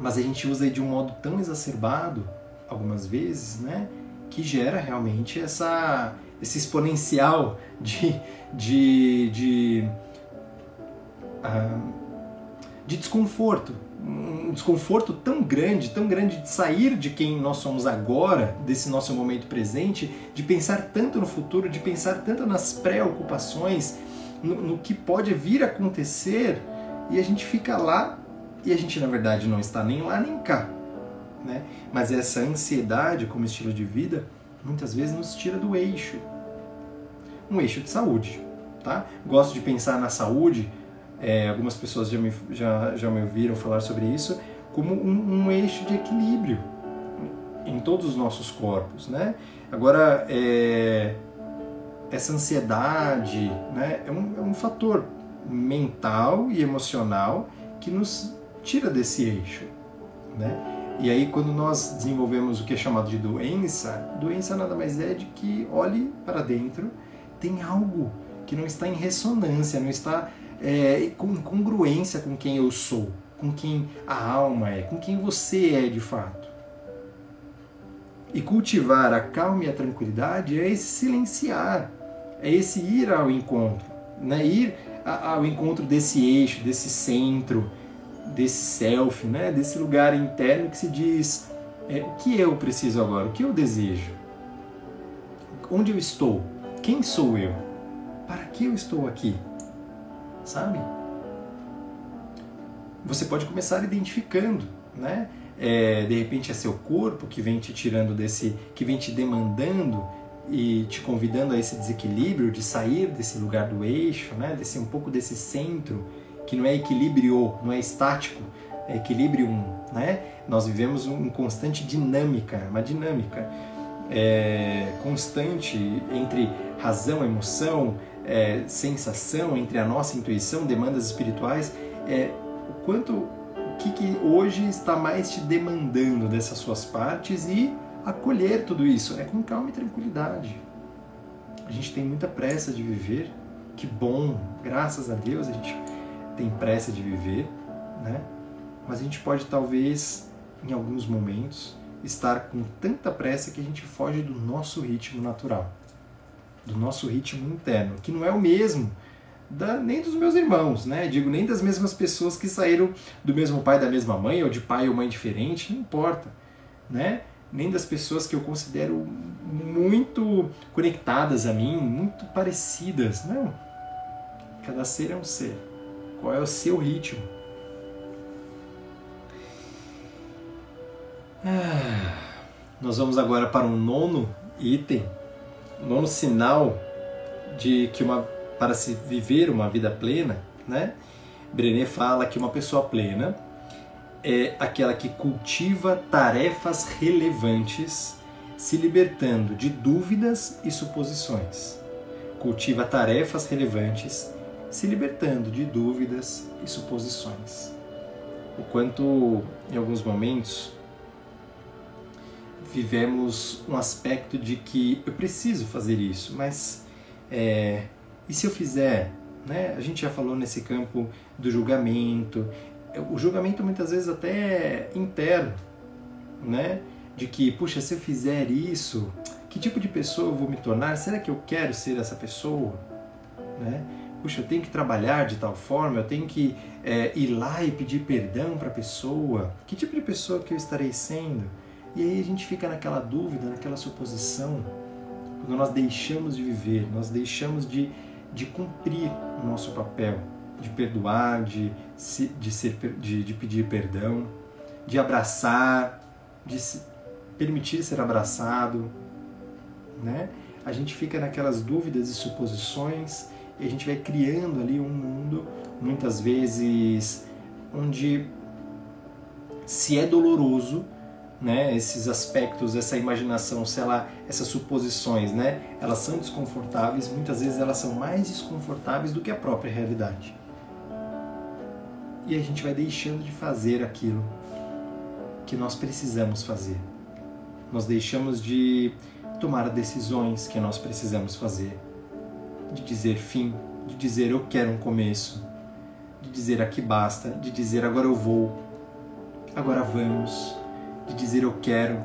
mas a gente usa de um modo tão exacerbado, algumas vezes, né, que gera realmente essa, esse exponencial de, de, de, uh, de desconforto. Um desconforto tão grande, tão grande de sair de quem nós somos agora, desse nosso momento presente, de pensar tanto no futuro, de pensar tanto nas preocupações, no, no que pode vir a acontecer, e a gente fica lá e a gente, na verdade, não está nem lá nem cá. Né? Mas essa ansiedade como estilo de vida muitas vezes nos tira do eixo. Um eixo de saúde. Tá? Gosto de pensar na saúde, é, algumas pessoas já me, já, já me ouviram falar sobre isso, como um, um eixo de equilíbrio em todos os nossos corpos. Né? Agora, é, essa ansiedade né, é, um, é um fator mental e emocional que nos tira desse eixo, né? E aí quando nós desenvolvemos o que é chamado de doença, doença nada mais é de que olhe para dentro, tem algo que não está em ressonância, não está é, com congruência com quem eu sou, com quem a alma é, com quem você é de fato. E cultivar a calma e a tranquilidade é esse silenciar, é esse ir ao encontro, né? ir ao encontro desse eixo, desse centro, desse self, né? desse lugar interno que se diz é, o que eu preciso agora, o que eu desejo, onde eu estou, quem sou eu, para que eu estou aqui, sabe? Você pode começar identificando, né? É, de repente é seu corpo que vem te tirando desse, que vem te demandando e te convidando a esse desequilíbrio de sair desse lugar do eixo, né? Desse um pouco desse centro que não é equilíbrio, não é estático, é equilíbrio, né? Nós vivemos uma constante dinâmica, uma dinâmica é, constante entre razão, emoção, é, sensação, entre a nossa intuição, demandas espirituais. É, o quanto, o que, que hoje está mais te demandando dessas suas partes e acolher tudo isso é com calma e tranquilidade. A gente tem muita pressa de viver, que bom, graças a Deus a gente tem pressa de viver, né? Mas a gente pode talvez, em alguns momentos, estar com tanta pressa que a gente foge do nosso ritmo natural, do nosso ritmo interno, que não é o mesmo da, nem dos meus irmãos, né? Digo, nem das mesmas pessoas que saíram do mesmo pai, da mesma mãe, ou de pai ou mãe diferente, não importa, né? Nem das pessoas que eu considero muito conectadas a mim, muito parecidas, não. Cada ser é um ser. Qual é o seu ritmo? Ah, nós vamos agora para um nono item, nono sinal de que uma para se viver uma vida plena, né? Brené fala que uma pessoa plena é aquela que cultiva tarefas relevantes, se libertando de dúvidas e suposições. Cultiva tarefas relevantes, se libertando de dúvidas e suposições. O quanto, em alguns momentos, vivemos um aspecto de que eu preciso fazer isso, mas é, e se eu fizer? Né? A gente já falou nesse campo do julgamento, o julgamento muitas vezes até é interno, né? De que, puxa, se eu fizer isso, que tipo de pessoa eu vou me tornar? Será que eu quero ser essa pessoa? Né? Puxa, eu tenho que trabalhar de tal forma, eu tenho que é, ir lá e pedir perdão para a pessoa. Que tipo de pessoa que eu estarei sendo? E aí a gente fica naquela dúvida, naquela suposição, quando nós deixamos de viver, nós deixamos de, de cumprir o nosso papel, de perdoar, de, de, ser, de, de pedir perdão, de abraçar, de se permitir ser abraçado, né? A gente fica naquelas dúvidas e suposições e a gente vai criando ali um mundo, muitas vezes, onde se é doloroso, né, esses aspectos, essa imaginação, se ela, essas suposições, né, elas são desconfortáveis, muitas vezes elas são mais desconfortáveis do que a própria realidade. E a gente vai deixando de fazer aquilo que nós precisamos fazer. Nós deixamos de tomar decisões que nós precisamos fazer, de dizer fim, de dizer eu quero um começo, de dizer aqui basta, de dizer agora eu vou, agora vamos de dizer eu quero.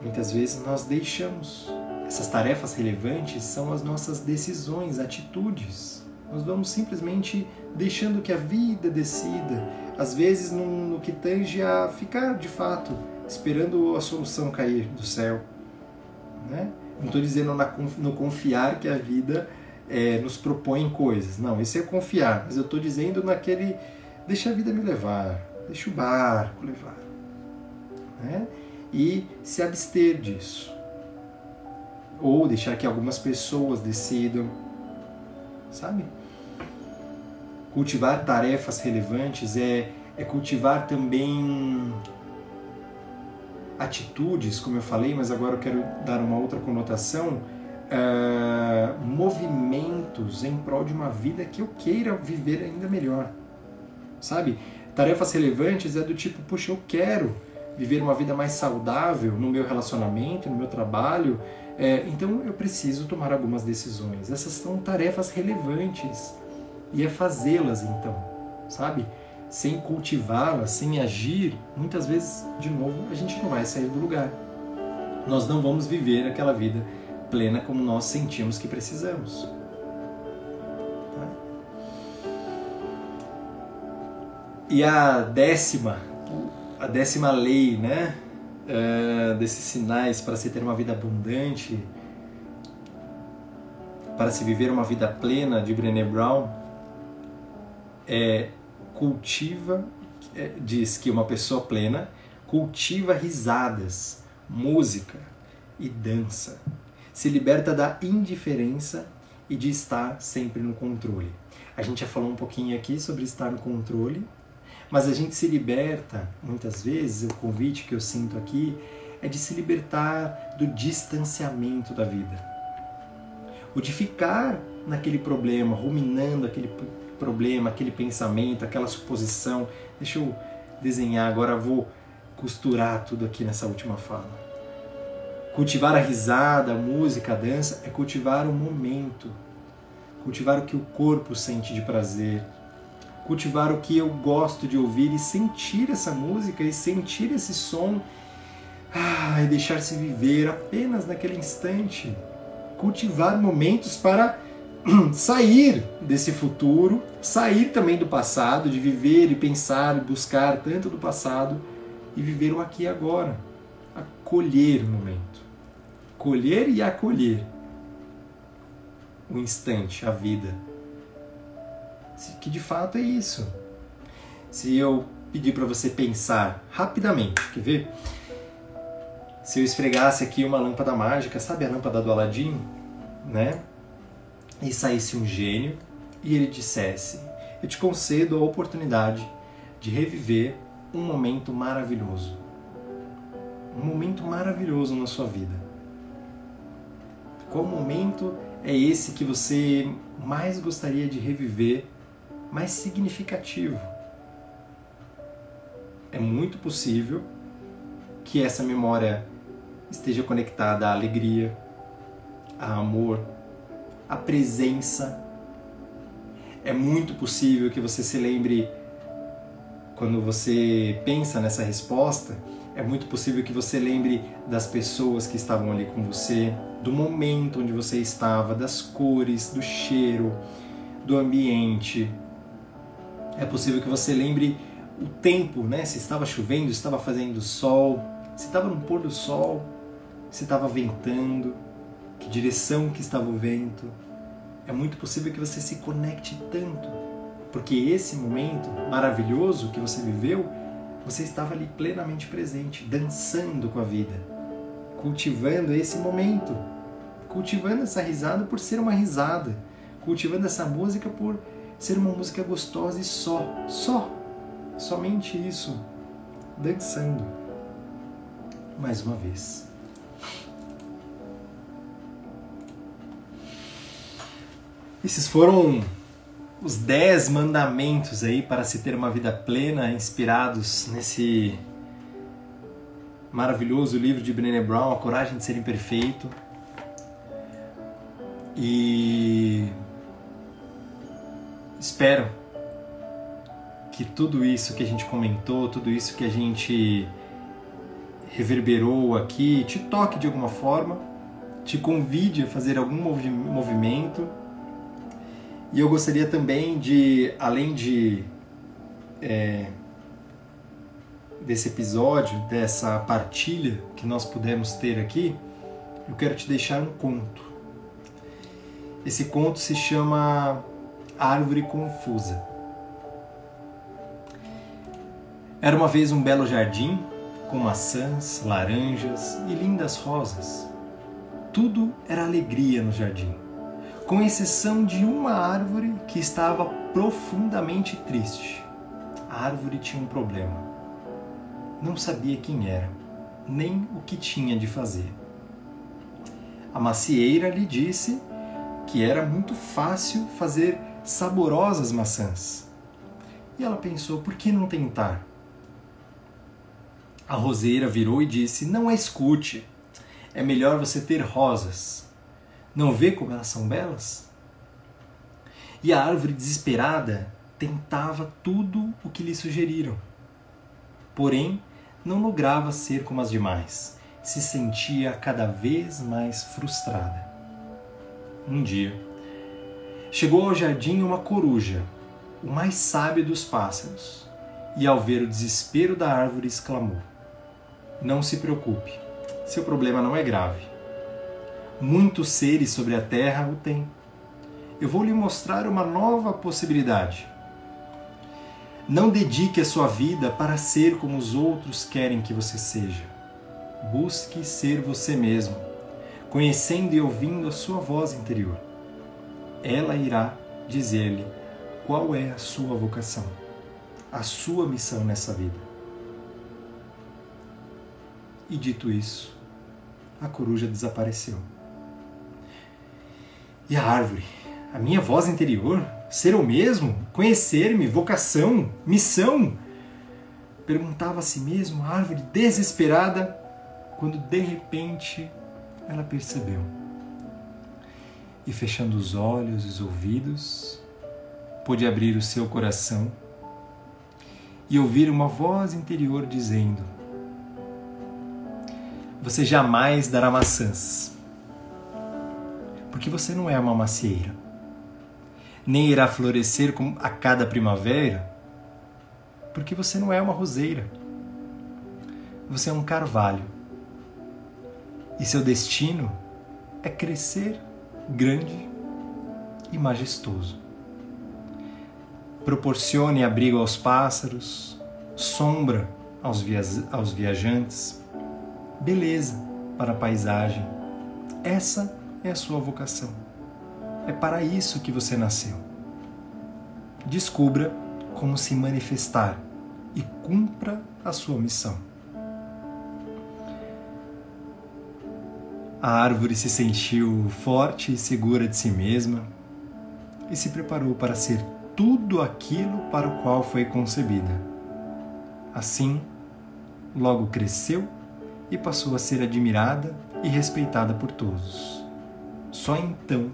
Muitas vezes nós deixamos. Essas tarefas relevantes são as nossas decisões, atitudes. Nós vamos simplesmente deixando que a vida decida, às vezes no, que tange a ficar de fato esperando a solução cair do céu. Né? Não estou dizendo na, no confiar que a vida é, nos propõe coisas. Não, isso é confiar. Mas eu estou dizendo naquele Deixa a vida me levar, deixa o barco levar. Né? E se abster disso. Ou deixar que algumas pessoas decidam, sabe? Cultivar tarefas relevantes é, é cultivar também atitudes, como eu falei, mas agora eu quero dar uma outra conotação, uh, movimentos em prol de uma vida que eu queira viver ainda melhor sabe? Tarefas relevantes é do tipo, puxa, eu quero viver uma vida mais saudável no meu relacionamento, no meu trabalho, é, então eu preciso tomar algumas decisões. Essas são tarefas relevantes e é fazê-las então, sabe? Sem cultivá-la, sem agir, muitas vezes, de novo, a gente não vai sair do lugar. Nós não vamos viver aquela vida plena como nós sentimos que precisamos. Tá? E a décima, a décima lei, né, uh, desses sinais para se ter uma vida abundante, para se viver uma vida plena de Brené Brown, é cultiva, é, diz que uma pessoa plena cultiva risadas, música e dança, se liberta da indiferença e de estar sempre no controle. A gente já falou um pouquinho aqui sobre estar no controle, mas a gente se liberta, muitas vezes, o convite que eu sinto aqui é de se libertar do distanciamento da vida. O de ficar naquele problema, ruminando aquele problema, aquele pensamento, aquela suposição. Deixa eu desenhar, agora vou costurar tudo aqui nessa última fala. Cultivar a risada, a música, a dança é cultivar o momento, cultivar o que o corpo sente de prazer, cultivar o que eu gosto de ouvir e sentir essa música e sentir esse som ah, e deixar-se viver apenas naquele instante. Cultivar momentos para (clears throat) sair desse futuro, sair também do passado, de viver e pensar e buscar tanto do passado e viver o aqui e agora. Acolher o momento. Colher e acolher o instante, a vida. Que de fato é isso. Se eu pedir para você pensar rapidamente, quer ver? Se eu esfregasse aqui uma lâmpada mágica, sabe a lâmpada do Aladim, né? E saísse um gênio e ele dissesse: Eu te concedo a oportunidade de reviver um momento maravilhoso. Um momento maravilhoso na sua vida. Qual momento é esse que você mais gostaria de reviver, mais significativo? É muito possível que essa memória esteja conectada à alegria, a amor, a presença. É muito possível que você se lembre, quando você pensa nessa resposta, é muito possível que você lembre das pessoas que estavam ali com você, do momento onde você estava, das cores, do cheiro, do ambiente. É possível que você lembre o tempo, né? Se estava chovendo, se estava fazendo sol, se estava no pôr do sol, se estava ventando que direção que estava o vento. É muito possível que você se conecte tanto, porque esse momento maravilhoso que você viveu, você estava ali plenamente presente, dançando com a vida, cultivando esse momento, cultivando essa risada por ser uma risada, cultivando essa música por ser uma música gostosa e só, só, somente isso, dançando. Mais uma vez. Esses foram os dez mandamentos aí para se ter uma vida plena, inspirados nesse maravilhoso livro de Brené Brown, A Coragem de Ser Imperfeito. E espero que tudo isso que a gente comentou, tudo isso que a gente reverberou aqui, te toque de alguma forma, te convide a fazer algum movimento e eu gostaria também de, além de é, desse episódio, dessa partilha que nós pudemos ter aqui, eu quero te deixar um conto. Esse conto se chama Árvore Confusa. Era uma vez um belo jardim com maçãs, laranjas e lindas rosas. Tudo era alegria no jardim com exceção de uma árvore que estava profundamente triste. A árvore tinha um problema. Não sabia quem era, nem o que tinha de fazer. A macieira lhe disse que era muito fácil fazer saborosas maçãs. E ela pensou: por que não tentar? A roseira virou e disse: Não a escute. É melhor você ter rosas. Não vê como elas são belas? E a árvore desesperada tentava tudo o que lhe sugeriram. Porém, não lograva ser como as demais. Se sentia cada vez mais frustrada. Um dia, chegou ao jardim uma coruja, o mais sábio dos pássaros, e ao ver o desespero da árvore exclamou: Não se preocupe, seu problema não é grave. Muitos seres sobre a terra o têm. Eu vou lhe mostrar uma nova possibilidade. Não dedique a sua vida para ser como os outros querem que você seja. Busque ser você mesmo, conhecendo e ouvindo a sua voz interior. Ela irá dizer-lhe qual é a sua vocação, a sua missão nessa vida. E dito isso, a coruja desapareceu. E a árvore? A minha voz interior? Ser eu mesmo? Conhecer-me? Vocação? Missão? Perguntava a si mesmo a árvore desesperada quando de repente ela percebeu. E fechando os olhos e os ouvidos, pôde abrir o seu coração e ouvir uma voz interior dizendo: Você jamais dará maçãs, porque você não é uma macieira, nem irá florescer a cada primavera, porque você não é uma roseira. Você é um carvalho. E seu destino é crescer grande e majestoso proporcione abrigo aos pássaros, sombra aos, via aos viajantes, beleza para a paisagem. Essa é a sua vocação. É para isso que você nasceu. Descubra como se manifestar e cumpra a sua missão. A árvore se sentiu forte e segura de si mesma e se preparou para ser tudo aquilo para o qual foi concebida. Assim, logo cresceu e passou a ser admirada e respeitada por todos. Só então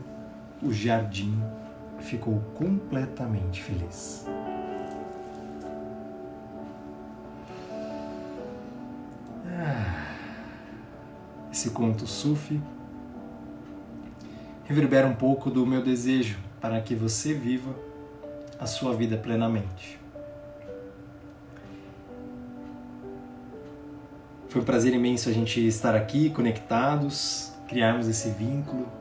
o jardim ficou completamente feliz. Ah, esse conto sufi reverbera um pouco do meu desejo para que você viva a sua vida plenamente. Foi um prazer imenso a gente estar aqui conectados, criarmos esse vínculo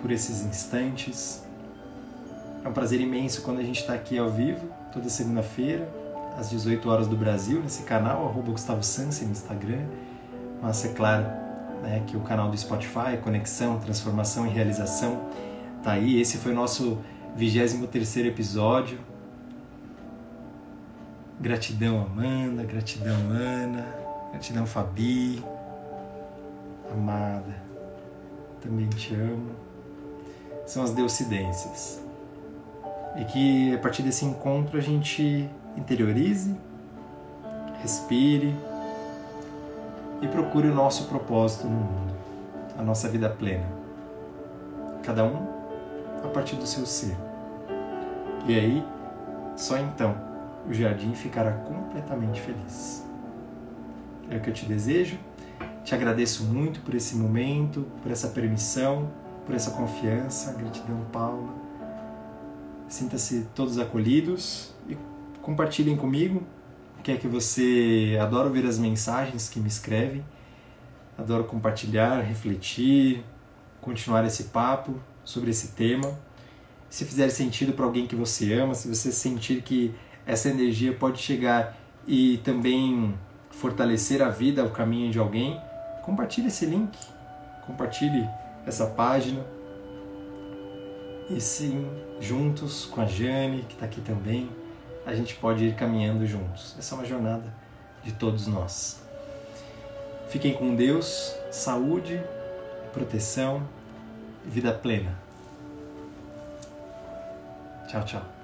por esses instantes. É um prazer imenso quando a gente está aqui ao vivo, toda segunda-feira, às 18 horas do Brasil, nesse canal, arroba Gustavo no Instagram. Mas é claro né, que o canal do Spotify, Conexão, Transformação e Realização, tá aí. Esse foi o nosso 23 episódio. Gratidão, Amanda, gratidão, Ana, gratidão, Fabi, amada, também te amo. São as deucidências. E que a partir desse encontro a gente interiorize, respire e procure o nosso propósito no mundo, a nossa vida plena. Cada um a partir do seu ser. E aí, só então, o jardim ficará completamente feliz. É o que eu te desejo. Te agradeço muito por esse momento, por essa permissão, por essa confiança. Gratidão, Paula. Sinta-se todos acolhidos e compartilhem comigo o que é que você adora ver as mensagens que me escrevem. Adoro compartilhar, refletir, continuar esse papo sobre esse tema. Se fizer sentido para alguém que você ama, se você sentir que essa energia pode chegar e também fortalecer a vida, o caminho de alguém, compartilhe esse link, compartilhe essa página. E sim, juntos com a Jane, que está aqui também, a gente pode ir caminhando juntos. Essa é uma jornada de todos nós. Fiquem com Deus, saúde, proteção vida plena. Tchau, tchau.